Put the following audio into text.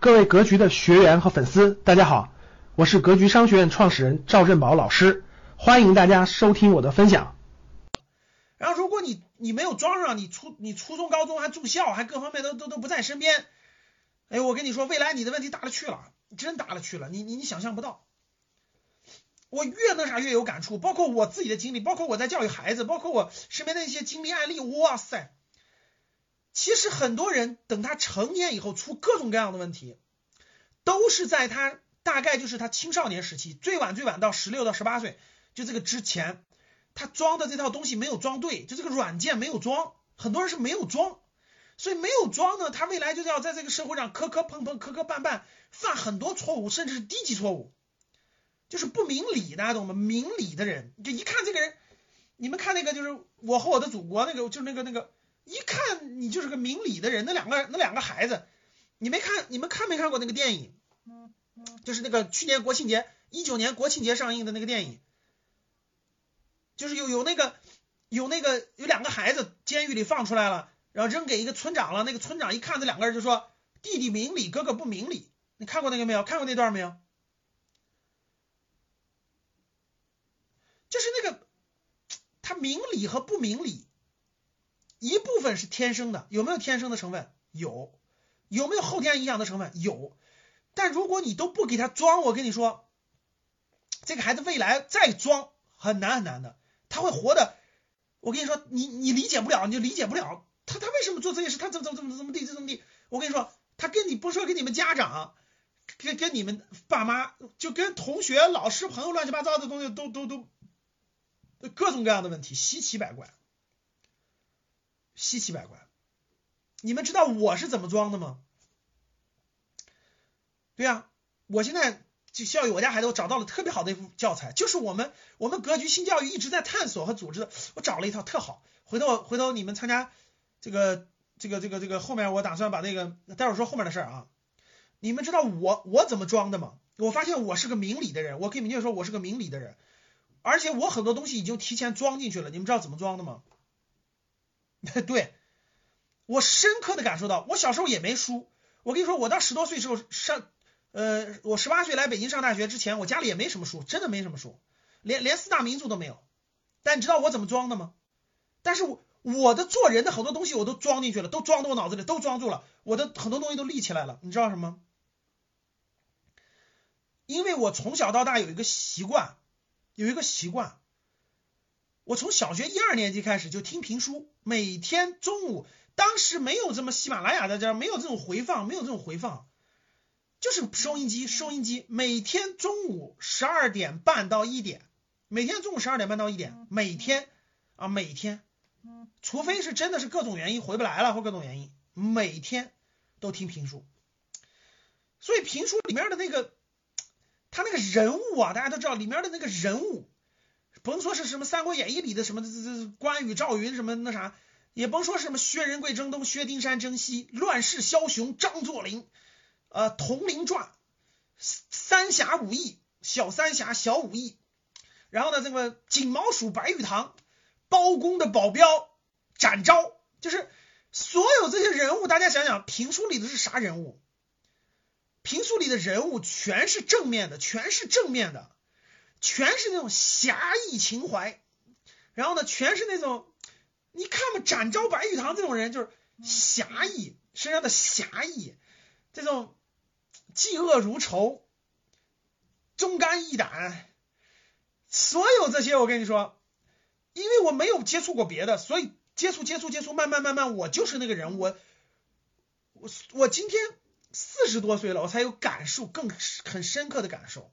各位格局的学员和粉丝，大家好，我是格局商学院创始人赵振宝老师，欢迎大家收听我的分享。然后，如果你你没有装上，你初你初中高中还住校，还各方面都都都不在身边，哎，我跟你说，未来你的问题大了去了，真大了去了，你你你想象不到。我越那啥越有感触，包括我自己的经历，包括我在教育孩子，包括我身边的一些经历案例，哇塞！其实很多人等他成年以后出各种各样的问题，都是在他大概就是他青少年时期，最晚最晚到十六到十八岁，就这个之前，他装的这套东西没有装对，就这个软件没有装，很多人是没有装，所以没有装呢，他未来就是要在这个社会上磕磕碰碰、磕磕绊绊，犯很多错误，甚至是低级错误，就是不明理，大家懂吗？明理的人，就一看这个人，你们看那个就是我和我的祖国那个，就是那个那个。看你就是个明理的人，那两个那两个孩子，你没看你们看没看过那个电影？就是那个去年国庆节一九年国庆节上映的那个电影，就是有有那个有那个有两个孩子监狱里放出来了，然后扔给一个村长了。那个村长一看这两个人就说：“弟弟明理，哥哥不明理。”你看过那个没有？看过那段没有？就是那个他明理和不明理。部分是天生的，有没有天生的成分？有，有没有后天影响的成分？有。但如果你都不给他装，我跟你说，这个孩子未来再装很难很难的，他会活的。我跟你说，你你理解不了，你就理解不了他他为什么做这些事，他怎么怎么怎么怎么地怎么地。我跟你说，他跟你不说跟你们家长，跟跟你们爸妈，就跟同学、老师、朋友乱七八糟的东西都都都各种各样的问题，稀奇百怪。稀奇百怪，你们知道我是怎么装的吗？对呀，我现在就教育我家孩子，我找到了特别好的一幅教材，就是我们我们格局新教育一直在探索和组织的，我找了一套特好。回头回头你们参加这个这个这个这个后面，我打算把那个待会儿说后面的事儿啊。你们知道我我怎么装的吗？我发现我是个明理的人，我可以明确说，我是个明理的人，而且我很多东西已经提前装进去了。你们知道怎么装的吗？对，我深刻的感受到，我小时候也没书。我跟你说，我到十多岁时候上，呃，我十八岁来北京上大学之前，我家里也没什么书，真的没什么书，连连四大名著都没有。但你知道我怎么装的吗？但是我我的做人的很多东西我都装进去了，都装到我脑子里，都装住了，我的很多东西都立起来了。你知道什么？因为我从小到大有一个习惯，有一个习惯。我从小学一二年级开始就听评书，每天中午，当时没有这么喜马拉雅的这，没有这种回放，没有这种回放，就是收音机，收音机，每天中午十二点半到一点，每天中午十二点半到一点，每天啊，每天，除非是真的是各种原因回不来了或各种原因，每天都听评书，所以评书里面的那个，他那个人物啊，大家都知道里面的那个人物。甭说是什么《三国演义》里的什么这这关羽、赵云什么那啥，也甭说是什么薛仁贵征东、薛丁山征西、乱世枭雄张作霖，呃，《铜陵传》、三侠五义、小三侠、小五义，然后呢，这个锦毛鼠白玉堂、包公的保镖展昭，就是所有这些人物，大家想想，评书里的是啥人物？评书里的人物全是正面的，全是正面的。全是那种侠义情怀，然后呢，全是那种，你看嘛，展昭、白玉堂这种人就是侠义，身上的侠义，这种嫉恶如仇、忠肝义胆，所有这些，我跟你说，因为我没有接触过别的，所以接触、接触、接触，慢慢、慢慢，我就是那个人，我，我，我今天四十多岁了，我才有感受，更很深刻的感受。